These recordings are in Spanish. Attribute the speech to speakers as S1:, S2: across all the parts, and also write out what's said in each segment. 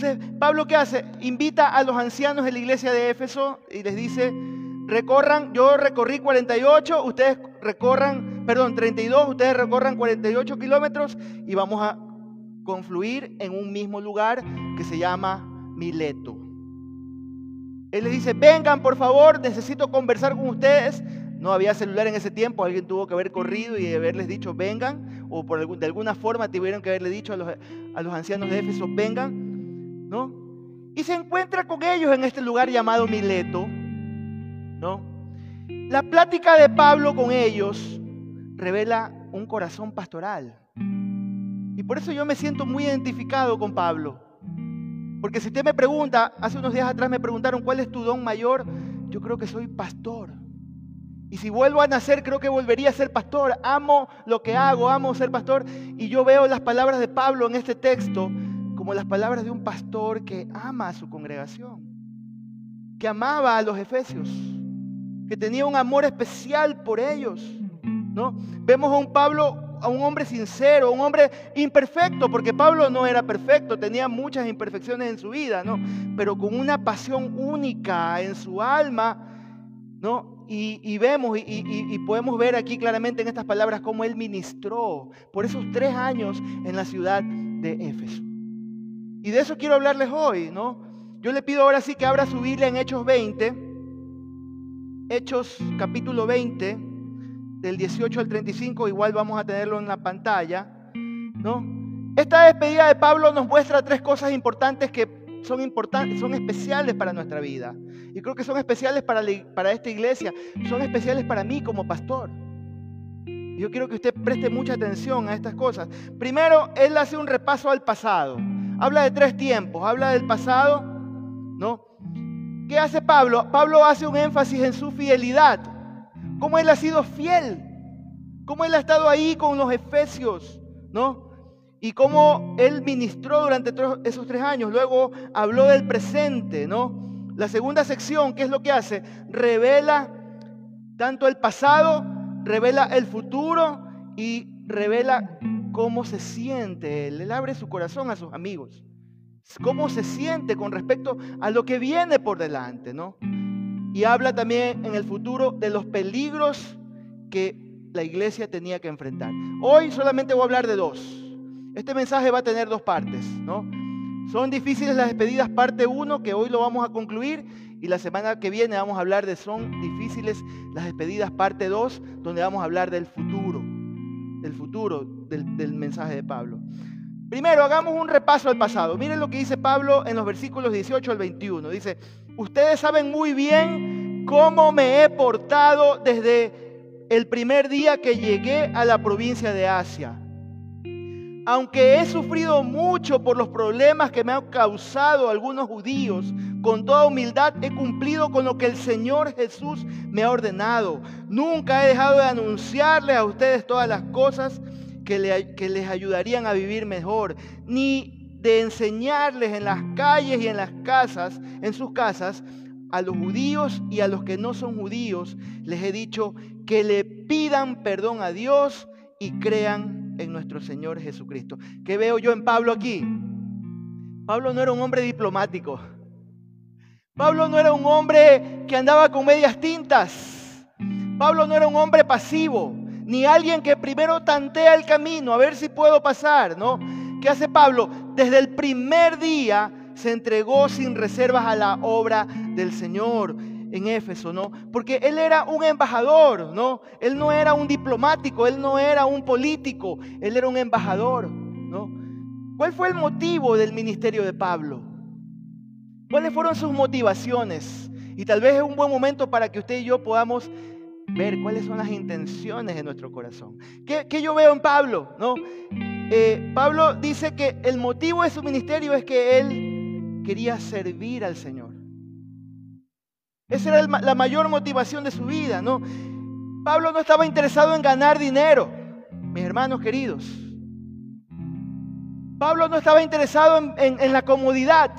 S1: Entonces, Pablo, ¿qué hace? Invita a los ancianos de la iglesia de Éfeso y les dice, recorran, yo recorrí 48, ustedes recorran, perdón, 32, ustedes recorran 48 kilómetros y vamos a confluir en un mismo lugar que se llama Mileto. Él les dice, vengan por favor, necesito conversar con ustedes. No había celular en ese tiempo, alguien tuvo que haber corrido y haberles dicho, vengan, o por de alguna forma tuvieron que haberle dicho a los, a los ancianos de Éfeso, vengan, ¿no? Y se encuentra con ellos en este lugar llamado Mileto, ¿no? La plática de Pablo con ellos revela un corazón pastoral. Y por eso yo me siento muy identificado con Pablo. Porque si usted me pregunta, hace unos días atrás me preguntaron cuál es tu don mayor, yo creo que soy pastor. Y si vuelvo a nacer, creo que volvería a ser pastor. Amo lo que hago, amo ser pastor. Y yo veo las palabras de Pablo en este texto como las palabras de un pastor que ama a su congregación, que amaba a los efesios, que tenía un amor especial por ellos. ¿no? Vemos a un Pablo a un hombre sincero, un hombre imperfecto, porque Pablo no era perfecto, tenía muchas imperfecciones en su vida, ¿no? Pero con una pasión única en su alma, ¿no? Y, vemos y, podemos ver aquí claramente en estas palabras cómo él ministró por esos tres años en la ciudad de Éfeso. Y de eso quiero hablarles hoy, ¿no? Yo le pido ahora sí que abra su Biblia en Hechos 20, Hechos capítulo 20 del 18 al 35, igual vamos a tenerlo en la pantalla, ¿no? Esta despedida de Pablo nos muestra tres cosas importantes que son importantes, son especiales para nuestra vida. Y creo que son especiales para, para esta iglesia, son especiales para mí como pastor. Yo quiero que usted preste mucha atención a estas cosas. Primero, él hace un repaso al pasado. Habla de tres tiempos, habla del pasado, ¿no? ¿Qué hace Pablo? Pablo hace un énfasis en su fidelidad cómo Él ha sido fiel, cómo Él ha estado ahí con los efesios, ¿no? Y cómo Él ministró durante esos tres años. Luego habló del presente, ¿no? La segunda sección, ¿qué es lo que hace? Revela tanto el pasado, revela el futuro y revela cómo se siente Él. Él abre su corazón a sus amigos. Cómo se siente con respecto a lo que viene por delante, ¿no? Y habla también en el futuro de los peligros que la iglesia tenía que enfrentar. Hoy solamente voy a hablar de dos. Este mensaje va a tener dos partes, ¿no? Son difíciles las despedidas, parte uno, que hoy lo vamos a concluir, y la semana que viene vamos a hablar de son difíciles las despedidas, parte 2, donde vamos a hablar del futuro, del futuro del, del mensaje de Pablo. Primero, hagamos un repaso al pasado. Miren lo que dice Pablo en los versículos 18 al 21. Dice, Ustedes saben muy bien cómo me he portado desde el primer día que llegué a la provincia de Asia. Aunque he sufrido mucho por los problemas que me han causado algunos judíos, con toda humildad he cumplido con lo que el Señor Jesús me ha ordenado. Nunca he dejado de anunciarles a ustedes todas las cosas que, les ayudarían a vivir mejor, ni de enseñarles en las calles y en las casas, en sus casas, a los judíos y a los que no son judíos, les he dicho que le pidan perdón a Dios y crean en nuestro Señor Jesucristo. ¿Qué veo yo en Pablo aquí? Pablo no era un hombre diplomático. Pablo no era un hombre que andaba con medias tintas. Pablo no era un hombre pasivo, ni alguien que primero tantea el camino a ver si puedo pasar, ¿no? ¿Qué hace Pablo? Desde el primer día se entregó sin reservas a la obra del Señor en Éfeso, ¿no? Porque él era un embajador, ¿no? Él no era un diplomático, él no era un político, él era un embajador, ¿no? ¿Cuál fue el motivo del ministerio de Pablo? ¿Cuáles fueron sus motivaciones? Y tal vez es un buen momento para que usted y yo podamos ver cuáles son las intenciones de nuestro corazón. ¿Qué, qué yo veo en Pablo? ¿no? Eh, Pablo dice que el motivo de su ministerio es que él quería servir al Señor. Esa era la mayor motivación de su vida, ¿no? Pablo no estaba interesado en ganar dinero, mis hermanos queridos. Pablo no estaba interesado en la comodidad.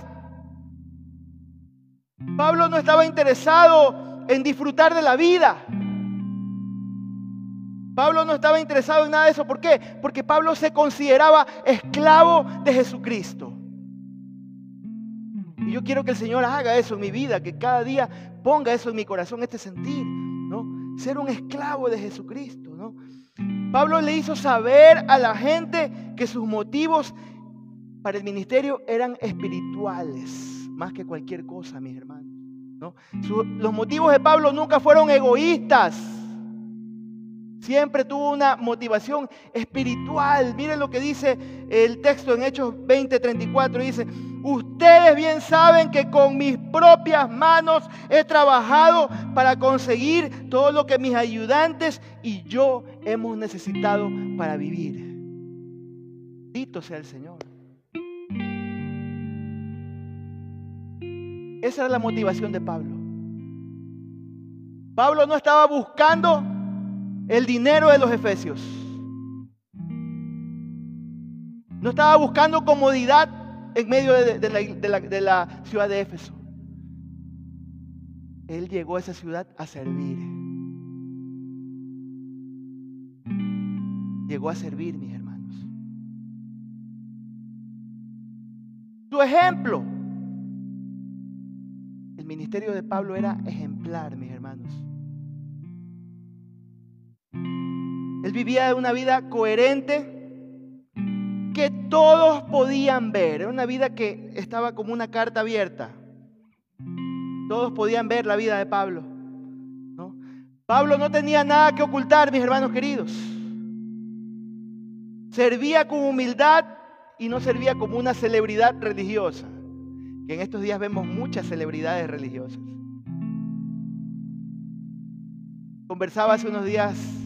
S1: Pablo no estaba interesado en disfrutar de la vida. Pablo no estaba interesado en nada de eso. ¿Por qué? Porque Pablo se consideraba esclavo de Jesucristo. Y yo quiero que el Señor haga eso en mi vida, que cada día ponga eso en mi corazón, este sentir, ¿no? Ser un esclavo de Jesucristo, ¿no? Pablo le hizo saber a la gente que sus motivos para el ministerio eran espirituales, más que cualquier cosa, mis hermanos. ¿no? los motivos de Pablo nunca fueron egoístas. Siempre tuvo una motivación espiritual. Miren lo que dice el texto en Hechos 20:34. Dice, ustedes bien saben que con mis propias manos he trabajado para conseguir todo lo que mis ayudantes y yo hemos necesitado para vivir. Dito sea el Señor. Esa era la motivación de Pablo. Pablo no estaba buscando el dinero de los efesios. No estaba buscando comodidad en medio de, la, ciudad de Éfeso. Él llegó a esa ciudad a servir. Llegó a servir, mis hermanos. Su ejemplo. El ministerio de Pablo era ejemplar, mis hermanos. Él vivía una vida coherente que todos podían ver. Era una vida que estaba como una carta abierta. Todos podían ver la vida de Pablo. Pablo no tenía nada que ocultar, mis hermanos queridos. Servía con humildad y no servía como una celebridad religiosa. Que en estos días vemos muchas celebridades religiosas. Conversaba hace unos días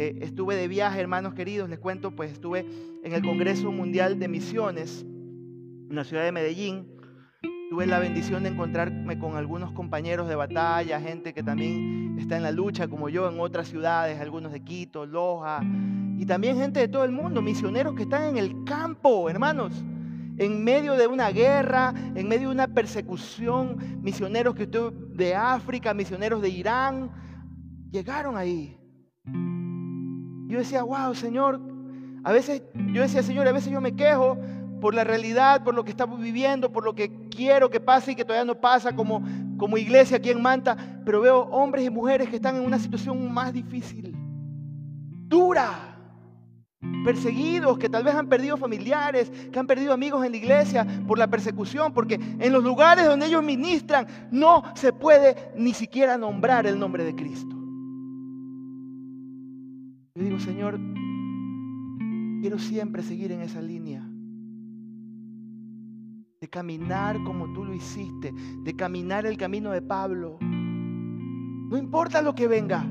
S1: eh, estuve de viaje, hermanos queridos, les cuento, pues estuve en el Congreso Mundial de Misiones en la ciudad de Medellín. Tuve la bendición de encontrarme con algunos compañeros de batalla, gente que también está en la lucha como yo en otras ciudades, algunos de Quito, Loja, y también gente de todo el mundo, misioneros que están en el campo, hermanos, en medio de una guerra, en medio de una persecución, misioneros que de África, misioneros de Irán, llegaron ahí. Yo decía, wow, Señor, a veces, yo decía, Señor, a veces yo me quejo por la realidad, por lo que estamos viviendo, por lo que quiero que pase y que todavía no pasa como, como iglesia aquí en Manta, pero veo hombres y mujeres que están en una situación más difícil, dura, perseguidos, que tal vez han perdido familiares, que han perdido amigos en la iglesia por la persecución, porque en los lugares donde ellos ministran no se puede ni siquiera nombrar el nombre de Cristo. Yo digo, Señor, quiero siempre seguir en esa línea. De caminar como tú lo hiciste, de caminar el camino de Pablo. No importa lo que venga.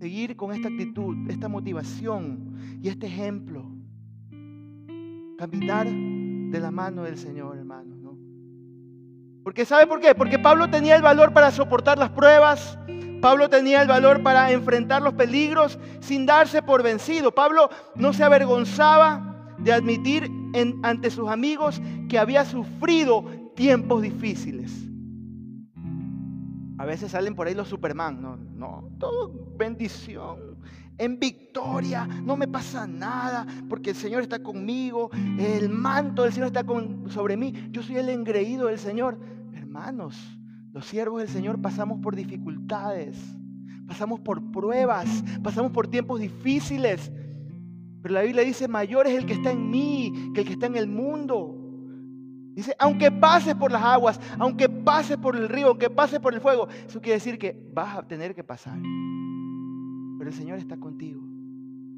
S1: Seguir con esta actitud, esta motivación y este ejemplo. Caminar de la mano del Señor, hermano. ¿no? Porque ¿sabe por qué? Porque Pablo tenía el valor para soportar las pruebas, Pablo tenía el valor para enfrentar los peligros sin darse por vencido. Pablo no se avergonzaba de admitir ante sus amigos que había sufrido tiempos difíciles. A veces salen por ahí los Superman. No, no, todo bendición. En victoria, no me pasa nada, porque el Señor está conmigo, el manto del Señor está sobre mí, yo soy el engreído del Señor. Hermanos, los siervos del Señor pasamos por dificultades, pasamos por pruebas, pasamos por tiempos difíciles. Pero la Biblia dice, mayor es el que está en mí que el que está en el mundo. Dice, aunque pases por las aguas, aunque pases por el río, aunque pases por el fuego, eso quiere decir que vas a tener que pasar. Pero el Señor está contigo.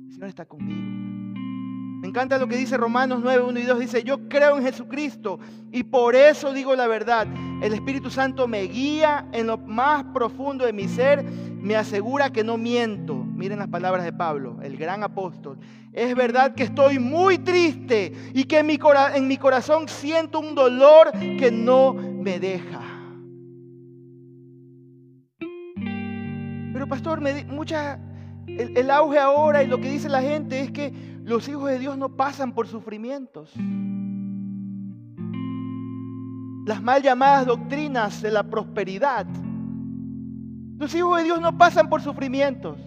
S1: El Señor está conmigo. Me encanta lo que dice Romanos 9, 1 y 2. Dice, yo creo en Jesucristo y por eso digo la verdad. El Espíritu Santo me guía en lo más profundo de mi ser, me asegura que no miento. Miren las palabras de Pablo, el gran apóstol. Es verdad que estoy muy triste y que en mi, en mi corazón siento un dolor que no me deja. Pero pastor, me, el auge ahora y lo que dice la gente es que los hijos de Dios no pasan por sufrimientos. Las mal llamadas doctrinas de la prosperidad. Los hijos de Dios no pasan por sufrimientos.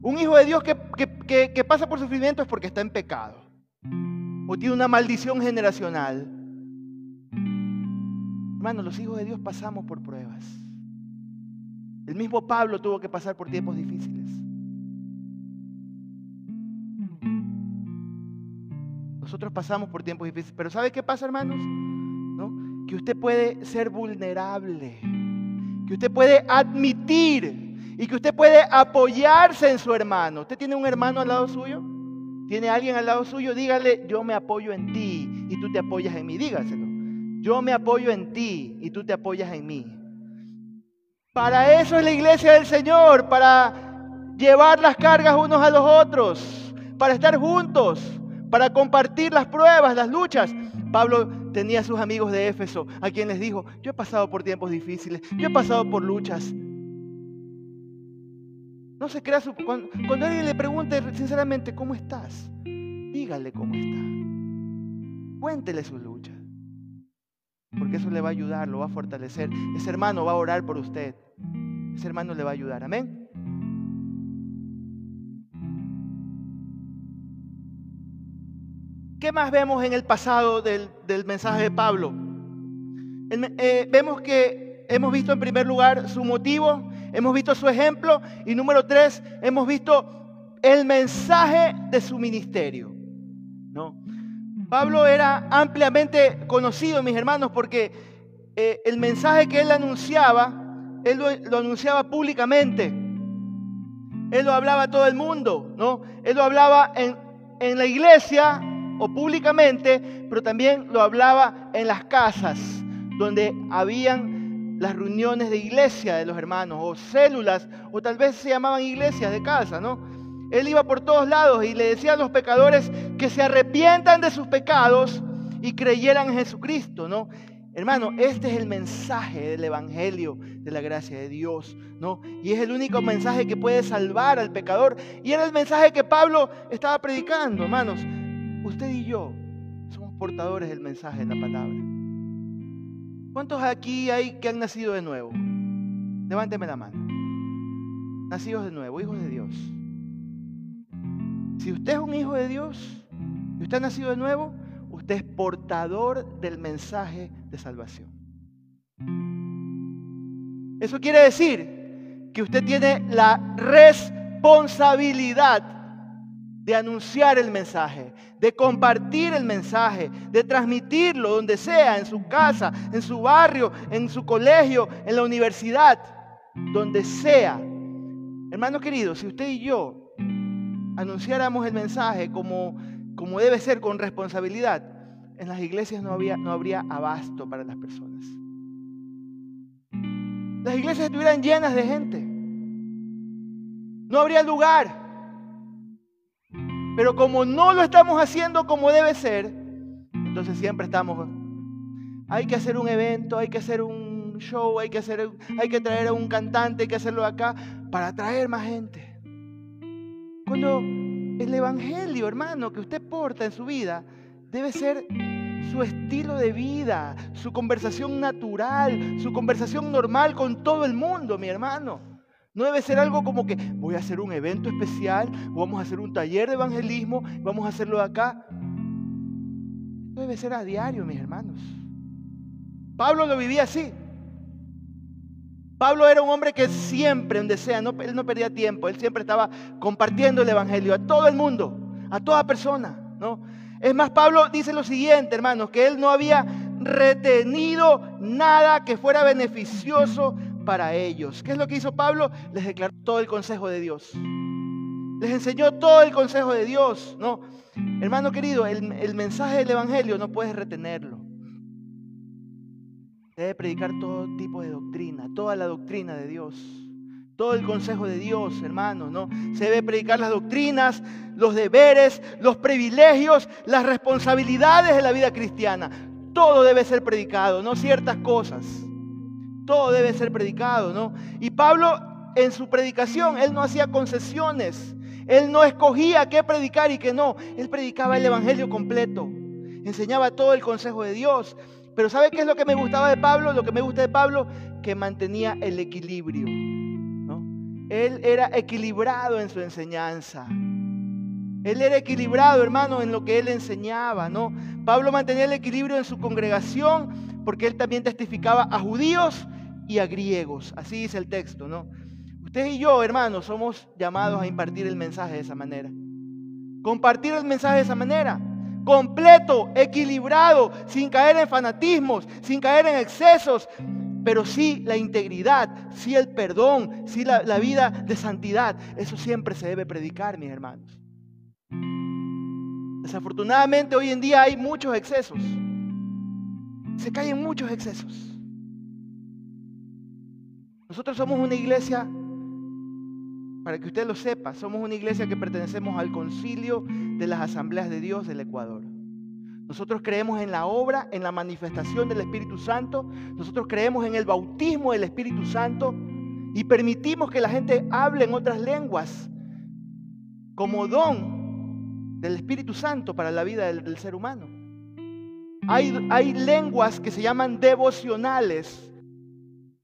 S1: Un hijo de Dios que, pasa por sufrimientos es porque está en pecado. O tiene una maldición generacional. Hermano, los hijos de Dios pasamos por pruebas. El mismo Pablo tuvo que pasar por tiempos difíciles. Nosotros pasamos por tiempos difíciles. Pero ¿sabe qué pasa, hermanos? ¿No? Que usted puede ser vulnerable. Que usted puede admitir. Y que usted puede apoyarse en su hermano. ¿Usted tiene un hermano al lado suyo? ¿Tiene alguien al lado suyo? Dígale, yo me apoyo en ti y tú te apoyas en mí. Dígaselo. Yo me apoyo en ti y tú te apoyas en mí. Para eso es la iglesia del Señor, para llevar las cargas unos a los otros, para estar juntos, para compartir las pruebas, las luchas. Pablo tenía sus amigos de Éfeso, a quien les dijo, yo he pasado por tiempos difíciles, yo he pasado por luchas. No se crea su... Cuando, cuando alguien le pregunte sinceramente, ¿cómo estás? Dígale cómo está. Cuéntele sus luchas. Porque eso le va a ayudar, lo va a fortalecer. Ese hermano va a orar por usted. Ese hermano le va a ayudar. Amén. ¿Qué más vemos en el pasado del, mensaje de Pablo? Eh, vemos que hemos visto en primer lugar su motivo, hemos visto su ejemplo y número tres, hemos visto el mensaje de su ministerio. ¿no? Pablo era ampliamente conocido, mis hermanos, porque eh, el mensaje que él anunciaba, él lo, anunciaba públicamente. Él lo hablaba a todo el mundo, ¿no? Él lo hablaba en, en la iglesia, o públicamente, pero también lo hablaba en las casas, donde habían las reuniones de iglesia de los hermanos, o células, o tal vez se llamaban iglesias de casa, ¿no? Él iba por todos lados y le decía a los pecadores que se arrepientan de sus pecados y creyeran en Jesucristo, ¿no? Hermano, este es el mensaje del Evangelio de la gracia de Dios, ¿no? Y es el único mensaje que puede salvar al pecador. Y era el mensaje que Pablo estaba predicando, hermanos. Usted y yo somos portadores del mensaje de la palabra. ¿Cuántos aquí hay que han nacido de nuevo? Levánteme la mano. Nacidos de nuevo, hijos de Dios. Si usted es un hijo de Dios y usted ha nacido de nuevo, usted es portador del mensaje de salvación. Eso quiere decir que usted tiene la responsabilidad de anunciar el mensaje, de compartir el mensaje, de transmitirlo donde sea, en su casa, en su barrio, en su colegio, en la universidad, donde sea. Hermano querido, si usted y yo anunciáramos el mensaje como, como debe ser, con responsabilidad, en las iglesias no, no habría abasto para las personas. Las iglesias estuvieran llenas de gente. No habría lugar. Pero como no lo estamos haciendo como debe ser, entonces siempre estamos, hay que hacer un evento, hay que hacer un show, hay que, hacer, hay que traer a un cantante, hay que hacerlo acá para atraer más gente. Cuando el Evangelio, hermano, que usted porta en su vida, debe ser su estilo de vida, su conversación natural, su conversación normal con todo el mundo, mi hermano. No debe ser algo como que voy a hacer un evento especial, vamos a hacer un taller de evangelismo, vamos a hacerlo acá. Esto debe ser a diario, mis hermanos. Pablo lo vivía así. Pablo era un hombre que siempre, donde sea, no, él no perdía tiempo, él siempre estaba compartiendo el evangelio a todo el mundo, a toda persona, ¿no? Es más, Pablo dice lo siguiente, hermanos, que él no había retenido nada que fuera beneficioso para ellos. ¿Qué es lo que hizo Pablo? Les declaró todo el consejo de Dios. Les enseñó todo el consejo de Dios. No, hermano querido, el, mensaje del Evangelio no puedes retenerlo. Debe predicar todo tipo de doctrina, toda la doctrina de Dios. Todo el consejo de Dios, hermano, ¿no? Se debe predicar las doctrinas, los deberes, los privilegios, las responsabilidades de la vida cristiana. Todo debe ser predicado, no ciertas cosas. Todo debe ser predicado, ¿no? Y Pablo en su predicación, él no hacía concesiones. Él no escogía qué predicar y qué no. Él predicaba el Evangelio completo. Enseñaba todo el consejo de Dios. Pero ¿sabe qué es lo que me gustaba de Pablo? Lo que me gusta de Pablo, que mantenía el equilibrio. Él era equilibrado en su enseñanza. Él era equilibrado, hermano, en lo que él enseñaba, ¿no? Pablo mantenía el equilibrio en su congregación porque él también testificaba a judíos y a griegos. Así dice el texto, ¿no? Usted y yo, hermanos, somos llamados a impartir el mensaje de esa manera. Compartir el mensaje de esa manera. Completo, equilibrado, sin caer en fanatismos, sin caer en excesos, pero sí la integridad, sí el perdón, sí la, la vida de santidad. Eso siempre se debe predicar, mis hermanos. Desafortunadamente hoy en día hay muchos excesos. Se caen muchos excesos. Nosotros somos una iglesia, para que usted lo sepa, somos una iglesia que pertenecemos al concilio de las asambleas de Dios del Ecuador. Nosotros creemos en la obra, en la manifestación del Espíritu Santo. Nosotros creemos en el bautismo del Espíritu Santo y permitimos que la gente hable en otras lenguas como don del Espíritu Santo para la vida del, ser humano. Hay, hay lenguas que se llaman devocionales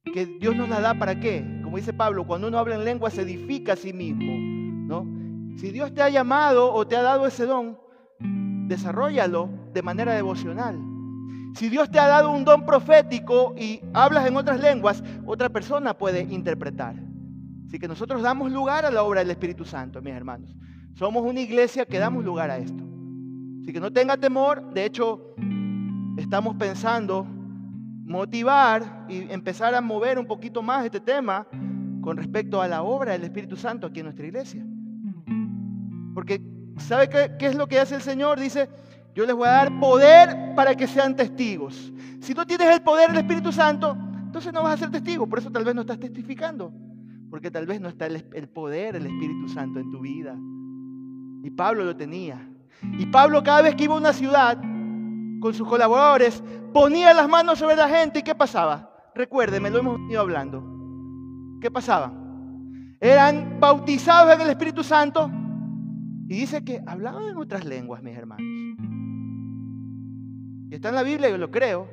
S1: que Dios nos la da para qué? Como dice Pablo, cuando uno habla en lengua se edifica a sí mismo, ¿no? Si Dios te ha llamado o te ha dado ese don, desarrollalo de manera devocional. Si Dios te ha dado un don profético y hablas en otras lenguas, otra persona puede interpretar. Así que nosotros damos lugar a la obra del Espíritu Santo, mis hermanos. Somos una iglesia que damos lugar a esto. Así que no tenga temor. De hecho, estamos pensando motivar y empezar a mover un poquito más este tema con respecto a la obra del Espíritu Santo aquí en nuestra iglesia. Porque, ¿sabe qué, es lo que hace el Señor? Dice, yo les voy a dar poder para que sean testigos. Si no tienes el poder del Espíritu Santo, entonces no vas a ser testigo. Por eso tal vez no estás testificando. Porque tal vez no está el, el poder del Espíritu Santo en tu vida. Y Pablo lo tenía. Y Pablo cada vez que iba a una ciudad, con sus colaboradores, ponía las manos sobre la gente y ¿qué pasaba? Recuérdeme, lo hemos ido hablando. ¿Qué pasaba? Eran bautizados en el Espíritu Santo y dice que hablaban en otras lenguas, mis hermanos. Y está en la Biblia, yo lo creo.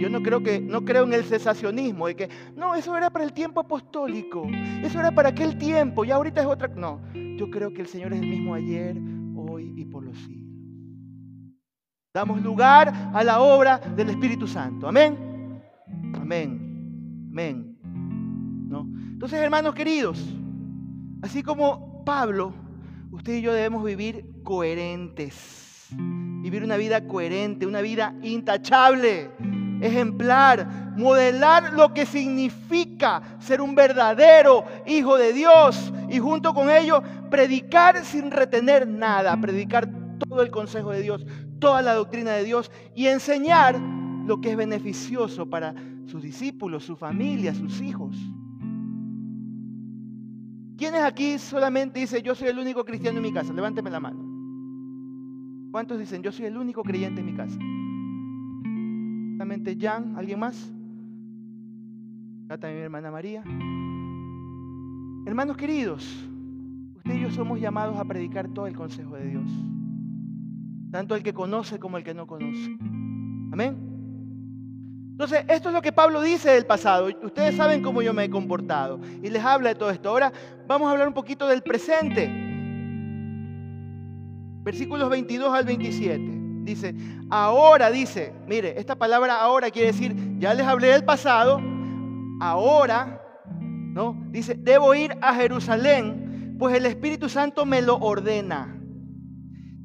S1: Yo no creo que no creo en el cesacionismo de que no, eso era para el tiempo apostólico. Eso era para aquel tiempo y ahorita es otra. No, yo creo que el Señor es el mismo ayer, hoy y por los siglos. Damos lugar a la obra del Espíritu Santo. Amén. Amén. Amén. ¿No? Entonces, hermanos queridos, así como Pablo, usted y yo debemos vivir coherentes. Vivir una vida coherente, una vida intachable, ejemplar, modelar lo que significa ser un verdadero hijo de Dios y junto con ello predicar sin retener nada, predicar todo el consejo de Dios, toda la doctrina de Dios y enseñar lo que es beneficioso para sus discípulos, su familia, sus hijos. ¿Quiénes aquí solamente dicen yo soy el único cristiano en mi casa? Levánteme la mano. ¿Cuántos dicen yo soy el único creyente en mi casa? Solamente Jan, ¿alguien más? Acá también mi hermana María. Hermanos queridos, usted y yo somos llamados a predicar todo el consejo de Dios tanto el que conoce como el que no conoce. Amén. Entonces, esto es lo que Pablo dice del pasado. Ustedes saben cómo yo me he comportado y les habla de todo esto. Ahora vamos a hablar un poquito del presente. Versículos 22 al 27. Dice, ahora dice, mire, esta palabra ahora quiere decir, ya les hablé del pasado, ahora, ¿no? Dice, debo ir a Jerusalén, pues el Espíritu Santo me lo ordena.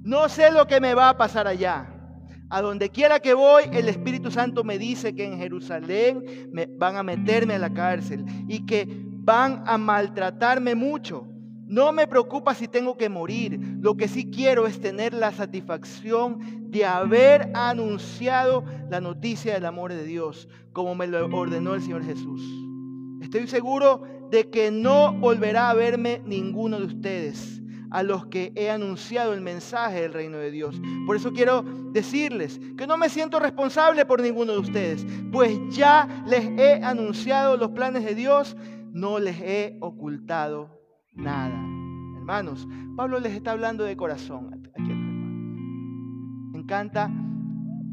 S1: No sé lo que me va a pasar allá. A donde quiera que voy, el Espíritu Santo me dice que en Jerusalén me van a meterme a la cárcel y que van a maltratarme mucho. No me preocupa si tengo que morir. Lo que sí quiero es tener la satisfacción de haber anunciado la noticia del amor de Dios, como me lo ordenó el Señor Jesús. Estoy seguro de que no volverá a verme ninguno de ustedes a los que he anunciado el mensaje del reino de Dios. Por eso quiero decirles que no me siento responsable por ninguno de ustedes, pues ya les he anunciado los planes de Dios, no les he ocultado nada. Hermanos, Pablo les está hablando de corazón aquí. Me encanta,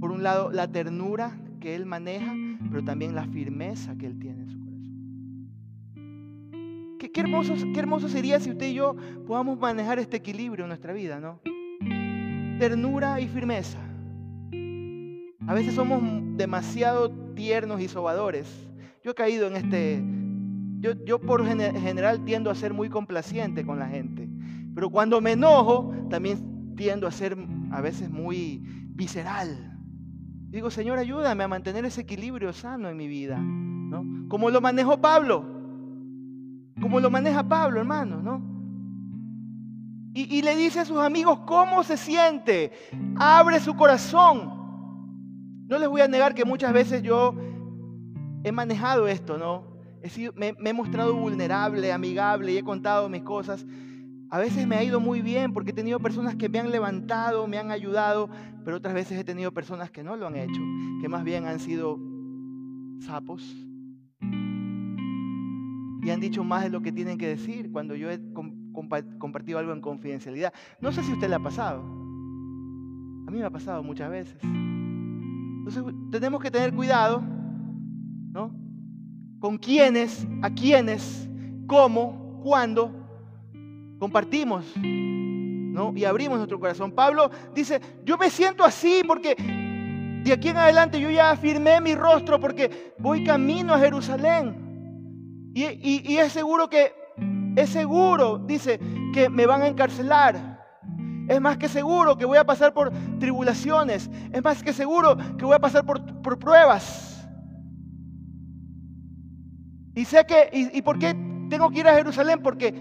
S1: por un lado, la ternura que él maneja, pero también la firmeza que él tiene. Qué, hermoso, qué hermoso sería si usted y yo podamos manejar este equilibrio en nuestra vida, ¿no? Ternura y firmeza. A veces somos demasiado tiernos y sobadores. Yo he caído en este... Yo, yo por general tiendo a ser muy complaciente con la gente. Pero cuando me enojo, también tiendo a ser a veces muy visceral. Digo, Señor, ayúdame a mantener ese equilibrio sano en mi vida. ¿no? Como lo manejó Pablo. Como lo maneja Pablo, hermano, ¿no? Y, le dice a sus amigos cómo se siente. Abre su corazón. No les voy a negar que muchas veces yo he manejado esto, ¿no? He sido, me, me, he mostrado vulnerable, amigable y he contado mis cosas. A veces me ha ido muy bien porque he tenido personas que me han levantado, me han ayudado, pero otras veces he tenido personas que no lo han hecho, que más bien han sido sapos y han dicho más de lo que tienen que decir cuando yo he compartido algo en confidencialidad. No sé si usted le ha pasado. A mí me ha pasado muchas veces. Entonces tenemos que tener cuidado, ¿no? Con quiénes, a quiénes, cómo, cuándo compartimos, ¿no? Y abrimos nuestro corazón. Pablo dice, yo me siento así porque de aquí en adelante yo ya afirmé mi rostro porque voy camino a Jerusalén. Y, es seguro que, es seguro, dice, que me van a encarcelar. Es más que seguro que voy a pasar por tribulaciones. Es más que seguro que voy a pasar por, por pruebas. Y sé que, y, y, por qué tengo que ir a Jerusalén? Porque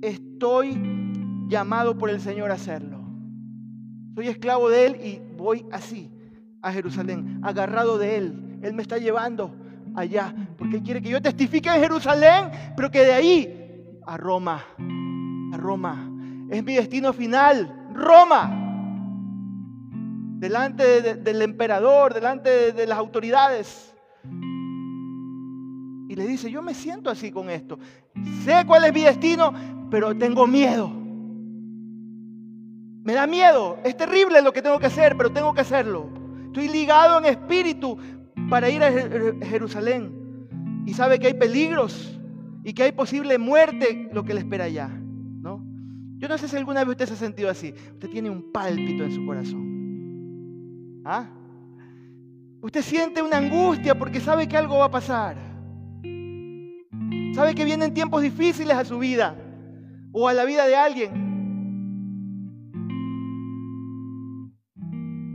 S1: estoy llamado por el Señor a hacerlo. Soy esclavo de Él y voy así a Jerusalén, agarrado de Él. Él me está llevando allá, porque Él quiere que yo testifique en Jerusalén, pero que de ahí a Roma, a Roma. Es mi destino final, Roma. Delante del emperador, delante de las autoridades. Y le dice, yo me siento así con esto. Sé cuál es mi destino, pero tengo miedo. Me da miedo. Es terrible lo que tengo que hacer, pero tengo que hacerlo. Estoy ligado en espíritu para ir a Jerusalén y sabe que hay peligros y que hay posible muerte lo que le espera allá, ¿no? Yo no sé si alguna vez usted se ha sentido así. Usted tiene un pálpito en su corazón. ¿Ah? Usted siente una angustia porque sabe que algo va a pasar. Sabe que vienen tiempos difíciles a su vida o a la vida de alguien.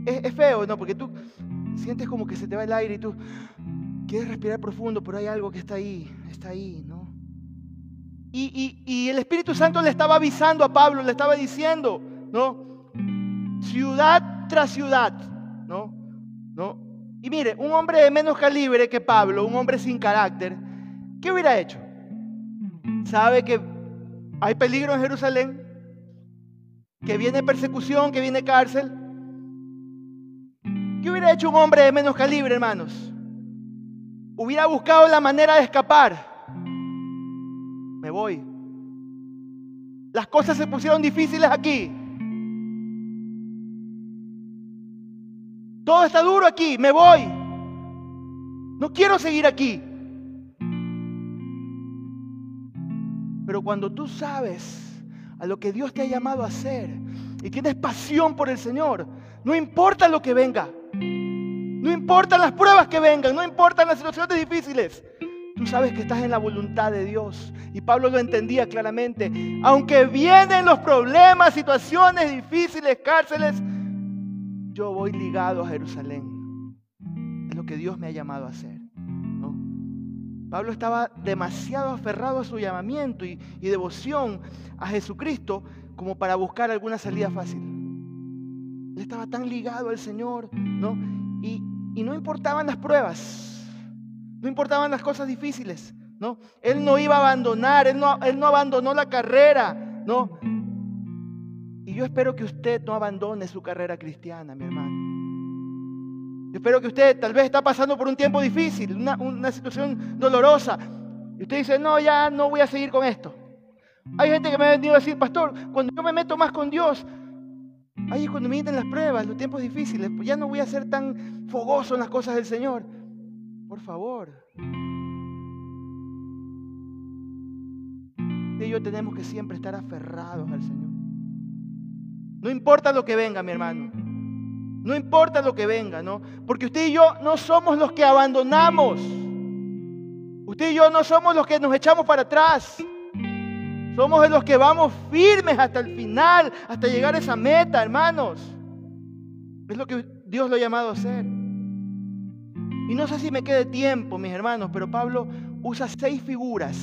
S1: Es, es feo, ¿no? Porque tú sientes como que se te va el aire y tú quieres respirar profundo, pero hay algo que está ahí, está ahí, ¿no? Y, y, el Espíritu Santo le estaba avisando a Pablo, le estaba diciendo, ¿no? Ciudad tras ciudad, ¿no? ¿No? Y mire, un hombre de menos calibre que Pablo, un hombre sin carácter, ¿qué hubiera hecho? Sabe que hay peligro en Jerusalén, que viene persecución, que viene cárcel, ¿Qué hubiera hecho un hombre de menos calibre, hermanos? Hubiera buscado la manera de escapar. Me voy. Las cosas se pusieron difíciles aquí. Todo está duro aquí. Me voy. No quiero seguir aquí. Pero cuando tú sabes a lo que Dios te ha llamado a hacer y tienes pasión por el Señor, no importa lo que venga. No importan las pruebas que vengan, no importan las situaciones difíciles. Tú sabes que estás en la voluntad de Dios. Y Pablo lo entendía claramente. Aunque vienen los problemas, situaciones difíciles, cárceles, yo voy ligado a Jerusalén. Es lo que Dios me ha llamado a hacer. Pablo estaba demasiado aferrado a su llamamiento y, devoción a Jesucristo como para buscar alguna salida fácil. Él estaba tan ligado al Señor, ¿no? Y, y no importaban las pruebas, no importaban las cosas difíciles, ¿no? Él no iba a abandonar, él no, él no abandonó la carrera, ¿no? Y yo espero que usted no abandone su carrera cristiana, mi hermano. Yo espero que usted tal vez está pasando por un tiempo difícil, una, una situación dolorosa. Y usted dice, no, ya no voy a seguir con esto. Hay gente que me ha venido a decir, pastor, cuando yo me meto más con Dios, Ahí es cuando vienen las pruebas, los tiempos difíciles, pues ya no voy a ser tan fogoso en las cosas del Señor. Por favor. Y yo tenemos que siempre estar aferrados al Señor. No importa lo que venga, mi hermano. No importa lo que venga, ¿no? Porque usted y yo no somos los que abandonamos. Usted y yo no somos los que nos echamos para atrás. Somos los que vamos firmes hasta el final, hasta llegar a esa meta, hermanos. Es lo que Dios lo ha llamado a hacer. Y no sé si me quede tiempo, mis hermanos, pero Pablo usa seis figuras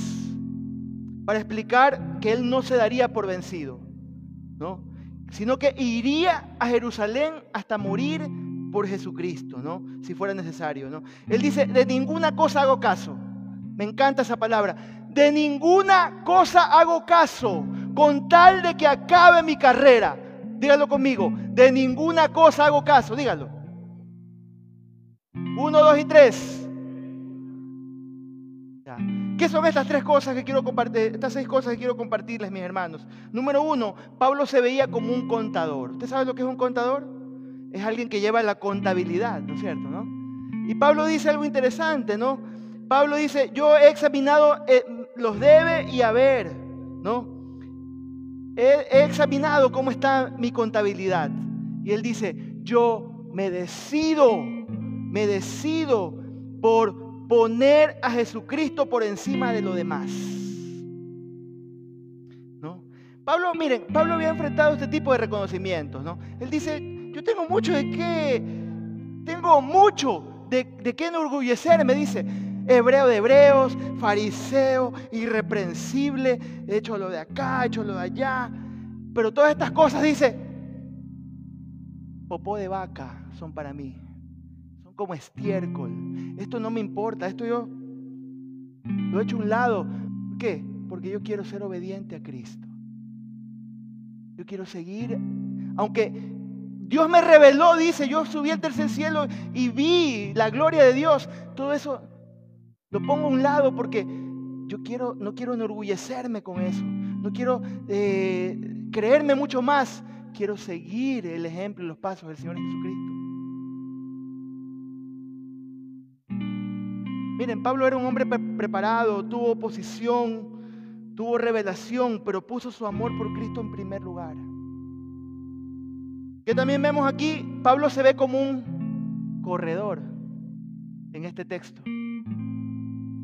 S1: para explicar que él no se daría por vencido, ¿no? Sino que iría a Jerusalén hasta morir por Jesucristo, ¿no? Si fuera necesario, ¿no? Él dice, de ninguna cosa hago caso. Me encanta esa palabra de ninguna cosa hago caso con tal de que acabe mi carrera. Dígalo conmigo, de ninguna cosa hago caso, dígalo. Uno, dos y tres. ¿Qué son estas tres cosas que quiero compartir? Estas seis cosas que quiero compartirles, mis hermanos. Número uno, Pablo se veía como un contador. ¿Usted sabe lo que es un contador? Es alguien que lleva la contabilidad, ¿no es cierto? Y Pablo dice algo interesante, ¿no? Pablo dice, yo he examinado eh, los debe y haber, ¿no? He, examinado cómo está mi contabilidad. Y él dice, yo me decido, me decido por poner a Jesucristo por encima de lo demás. ¿No? Pablo, miren, Pablo había enfrentado este tipo de reconocimientos, ¿no? Él dice, yo tengo mucho de qué, tengo mucho de, de qué enorgullecer, me dice, hebreo de hebreos, fariseo, irreprensible, hecho lo de acá, hecho lo de allá. Pero todas estas cosas, dice, popó de vaca son para mí. Son como estiércol. Esto no me importa, esto yo lo he hecho a un lado. ¿Por qué? Porque yo quiero ser obediente a Cristo. Yo quiero seguir, aunque Dios me reveló, dice, yo subí al tercer cielo y vi la gloria de Dios. Todo eso lo pongo a un lado porque yo quiero, no quiero enorgullecerme con eso. No quiero eh, creerme mucho más. Quiero seguir el ejemplo y los pasos del Señor Jesucristo. Miren, Pablo era un hombre preparado, tuvo oposición, tuvo revelación, pero puso su amor por Cristo en primer lugar. Que también vemos aquí, Pablo se ve como un corredor en este texto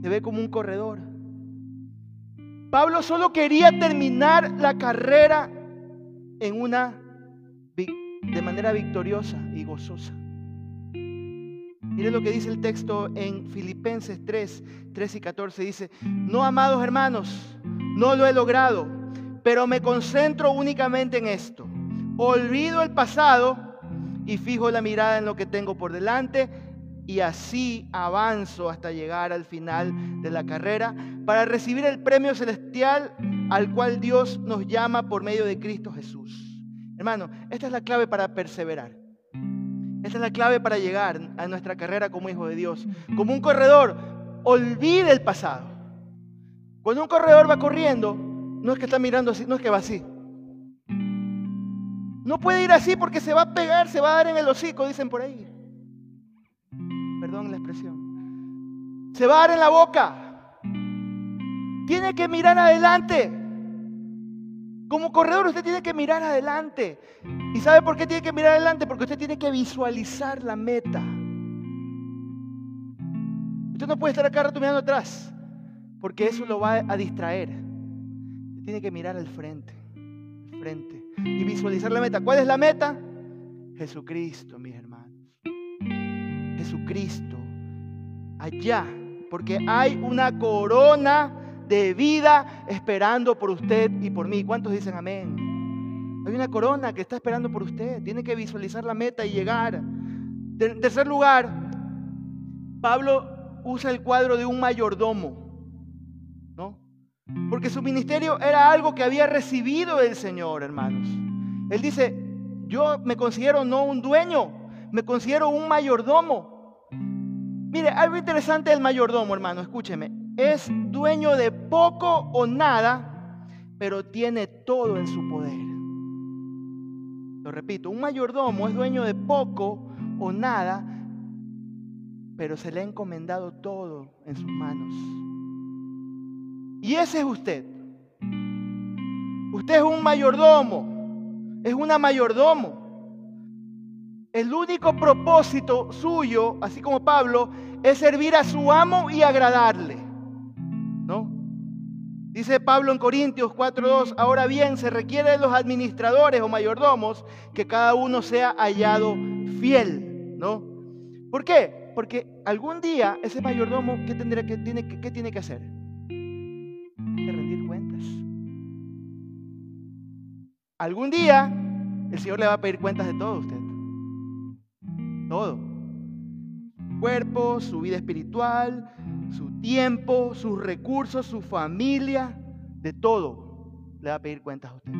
S1: se ve como un corredor. Pablo solo quería terminar la carrera en una de manera victoriosa y gozosa. Mire lo que dice el texto en Filipenses 3, 3 y 14. Dice, no amados hermanos, no lo he logrado, pero me concentro únicamente en esto. Olvido el pasado y fijo la mirada en lo que tengo por delante y así avanzo hasta llegar al final de la carrera para recibir el premio celestial al cual Dios nos llama por medio de Cristo Jesús. Hermano, esta es la clave para perseverar. Esta es la clave para llegar a nuestra carrera como hijo de Dios. Como un corredor, olvide el pasado. Cuando un corredor va corriendo, no es que está mirando así, no es que va así. No puede ir así porque se va a pegar, se va a dar en el hocico, dicen por ahí perdón la expresión, se va a dar en la boca. Tiene que mirar adelante. Como corredor usted tiene que mirar adelante. ¿Y sabe por qué tiene que mirar adelante? Porque usted tiene que visualizar la meta. Usted no puede estar acá rato mirando atrás, porque eso lo va a distraer. Tiene que mirar al frente, al frente y visualizar la meta. ¿Cuál es la meta? Jesucristo, mis hermanos. Jesucristo allá, porque hay una corona de vida esperando por usted y por mí. ¿Cuántos dicen amén? Hay una corona que está esperando por usted. Tiene que visualizar la meta y llegar. En tercer lugar, Pablo usa el cuadro de un mayordomo, ¿no? Porque su ministerio era algo que había recibido del Señor, hermanos. Él dice, yo me considero no un dueño, me considero un mayordomo. Mire, algo interesante del mayordomo, hermano, escúcheme. Es dueño de poco o nada, pero tiene todo en su poder. Lo repito, un mayordomo es dueño de poco o nada, pero se le ha encomendado todo en sus manos. Y ese es usted. Usted es un mayordomo, es una mayordomo. El único propósito suyo, así como Pablo, es servir a su amo y agradarle. ¿No? Dice Pablo en Corintios 4:2, ahora bien, se requiere de los administradores o mayordomos que cada uno sea hallado fiel, ¿no? ¿Por qué? Porque algún día ese mayordomo, ¿qué, tendrá que, tiene, qué tiene que hacer? Que rendir cuentas. Algún día el Señor le va a pedir cuentas de todo usted. Todo. Su cuerpo, su vida espiritual, su tiempo, sus recursos, su familia, de todo le va a pedir cuentas a usted.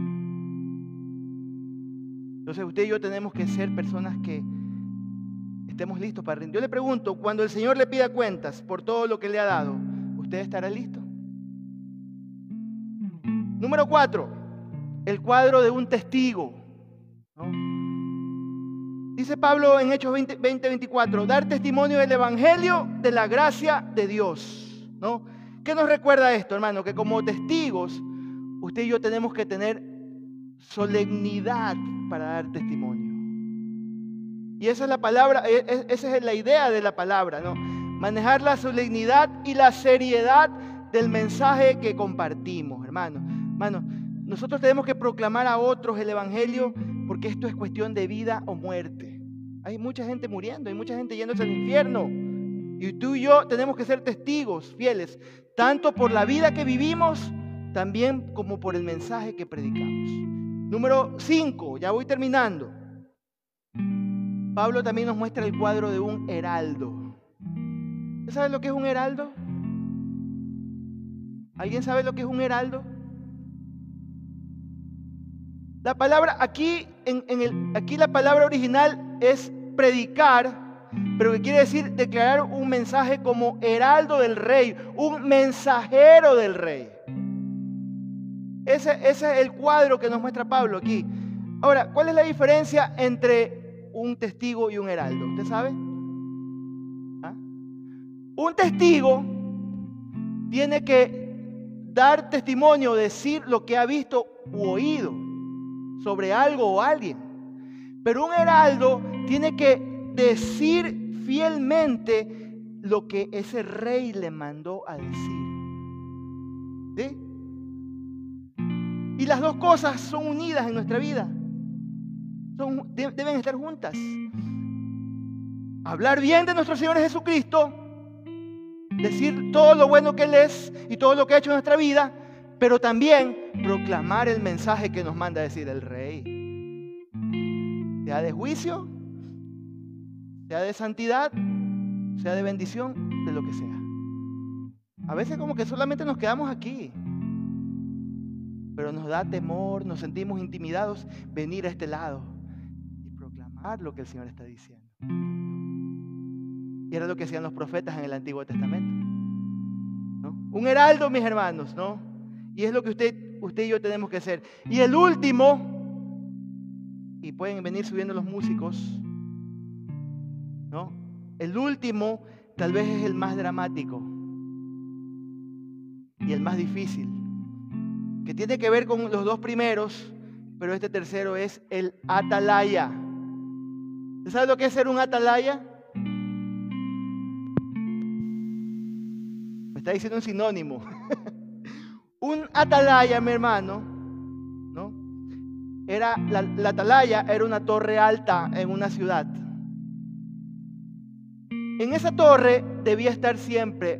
S1: Entonces usted y yo tenemos que ser personas que estemos listos para rendir. Yo le pregunto, cuando el Señor le pida cuentas por todo lo que le ha dado, ¿usted estará listo? Número cuatro, el cuadro de un testigo. Dice Pablo en Hechos 20, 24, dar testimonio del Evangelio de la gracia de Dios. ¿no? ¿Qué nos recuerda esto, hermano? Que como testigos, usted y yo tenemos que tener solemnidad para dar testimonio. Y esa es la palabra, e, e, esa es la idea de la palabra, ¿no? Manejar la solemnidad y la seriedad del mensaje que compartimos, hermano. Hermano, nosotros tenemos que proclamar a otros el Evangelio porque esto es cuestión de vida o muerte. Hay mucha gente muriendo, hay mucha gente yéndose al infierno. Y tú y yo tenemos que ser testigos fieles, tanto por la vida que vivimos, también como por el mensaje que predicamos. Número 5, ya voy terminando. Pablo también nos muestra el cuadro de un heraldo. ¿Usted sabe lo que es un heraldo? ¿Alguien sabe lo que es un heraldo? La palabra aquí, en, el, aquí la palabra original es predicar, pero que quiere decir declarar un mensaje como heraldo del rey, un mensajero del rey. Ese, es el cuadro que nos muestra Pablo aquí. Ahora, ¿cuál es la diferencia entre un testigo y un heraldo? ¿Usted sabe? ¿Ah? Un testigo tiene que dar testimonio, decir lo que ha visto u oído sobre algo o alguien. Pero un heraldo tiene que decir fielmente lo que ese rey le mandó a decir. ¿Sí? Y las dos cosas son unidas en nuestra vida. Son, deben estar juntas. Hablar bien de nuestro Señor Jesucristo, decir todo lo bueno que Él es y todo lo que ha hecho en nuestra vida, pero también proclamar el mensaje que nos manda decir el rey. Sea de juicio, sea de santidad, sea de bendición, de lo que sea. A veces como que solamente nos quedamos aquí, pero nos da temor, nos sentimos intimidados venir a este lado y proclamar lo que el Señor está diciendo. Y era lo que hacían los profetas en el Antiguo Testamento. Un heraldo, mis hermanos, ¿no? Y es lo que usted, usted y yo tenemos que hacer. Y el último, y pueden venir subiendo los músicos, ¿no? El último tal vez es el más dramático y el más difícil, que tiene que ver con los dos primeros, pero este tercero es el atalaya. ¿Usted sabe lo que es ser un atalaya? Me está diciendo un sinónimo. Un atalaya, mi hermano, ¿no? Era, la, atalaya era una torre alta en una ciudad. En esa torre debía estar siempre,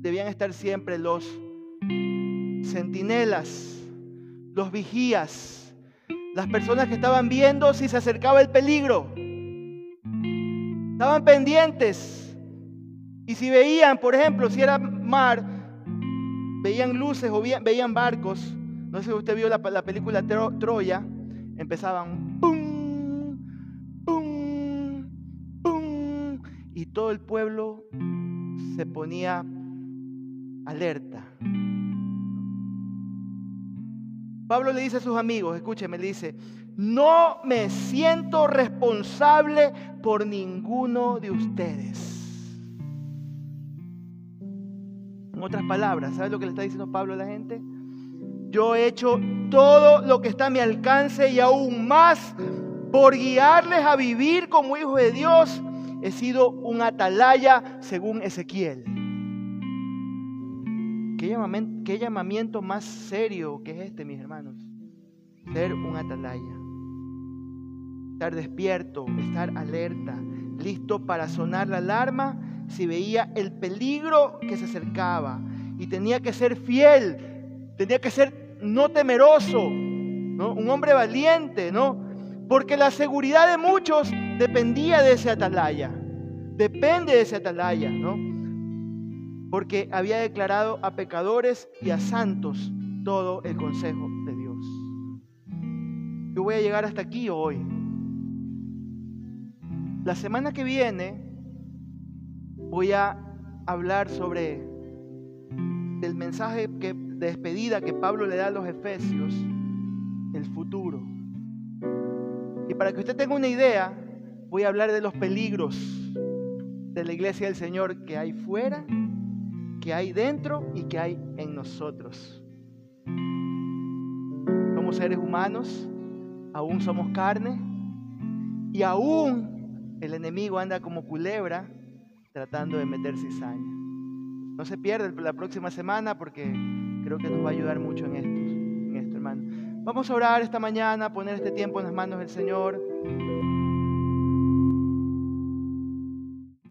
S1: debían estar siempre los centinelas, los vigías, las personas que estaban viendo si se acercaba el peligro. Estaban pendientes. Y si veían, por ejemplo, si era mar, veían luces o veían, barcos. No sé si usted vio la, película Troya. Empezaban ¡pum! ¡pum! ¡pum! Y todo el pueblo se ponía alerta. Pablo le dice a sus amigos, escúcheme, le dice, no me siento responsable por ninguno de ustedes. otras palabras, ¿sabes lo que le está diciendo Pablo a la gente? Yo he hecho todo lo que está a mi alcance y aún más por guiarles a vivir como hijos de Dios. He sido un atalaya según Ezequiel. ¿Qué llamamiento, ¿Qué llamamiento más serio que es este, mis hermanos? Ser un atalaya. Estar despierto, estar alerta, listo para sonar la alarma si veía el peligro que se acercaba. Y tenía que ser fiel, tenía que ser no temeroso, un hombre valiente, ¿no? Porque la seguridad de muchos dependía de ese atalaya, depende de ese atalaya, ¿no? Porque había declarado a pecadores y a santos todo el consejo de Dios. Yo voy a llegar hasta aquí hoy. La semana que viene voy a hablar sobre el mensaje de despedida que Pablo le da a los efesios, el futuro. Y para que usted tenga una idea, voy a hablar de los peligros de la iglesia del Señor que hay fuera, que hay dentro y que hay en nosotros. Somos seres humanos, aún somos carne y aún el enemigo anda como culebra tratando de meter cizaña. No se pierda la próxima semana porque creo que nos va a ayudar mucho en en esto, hermano. Vamos a orar esta mañana, poner este tiempo en las manos del Señor.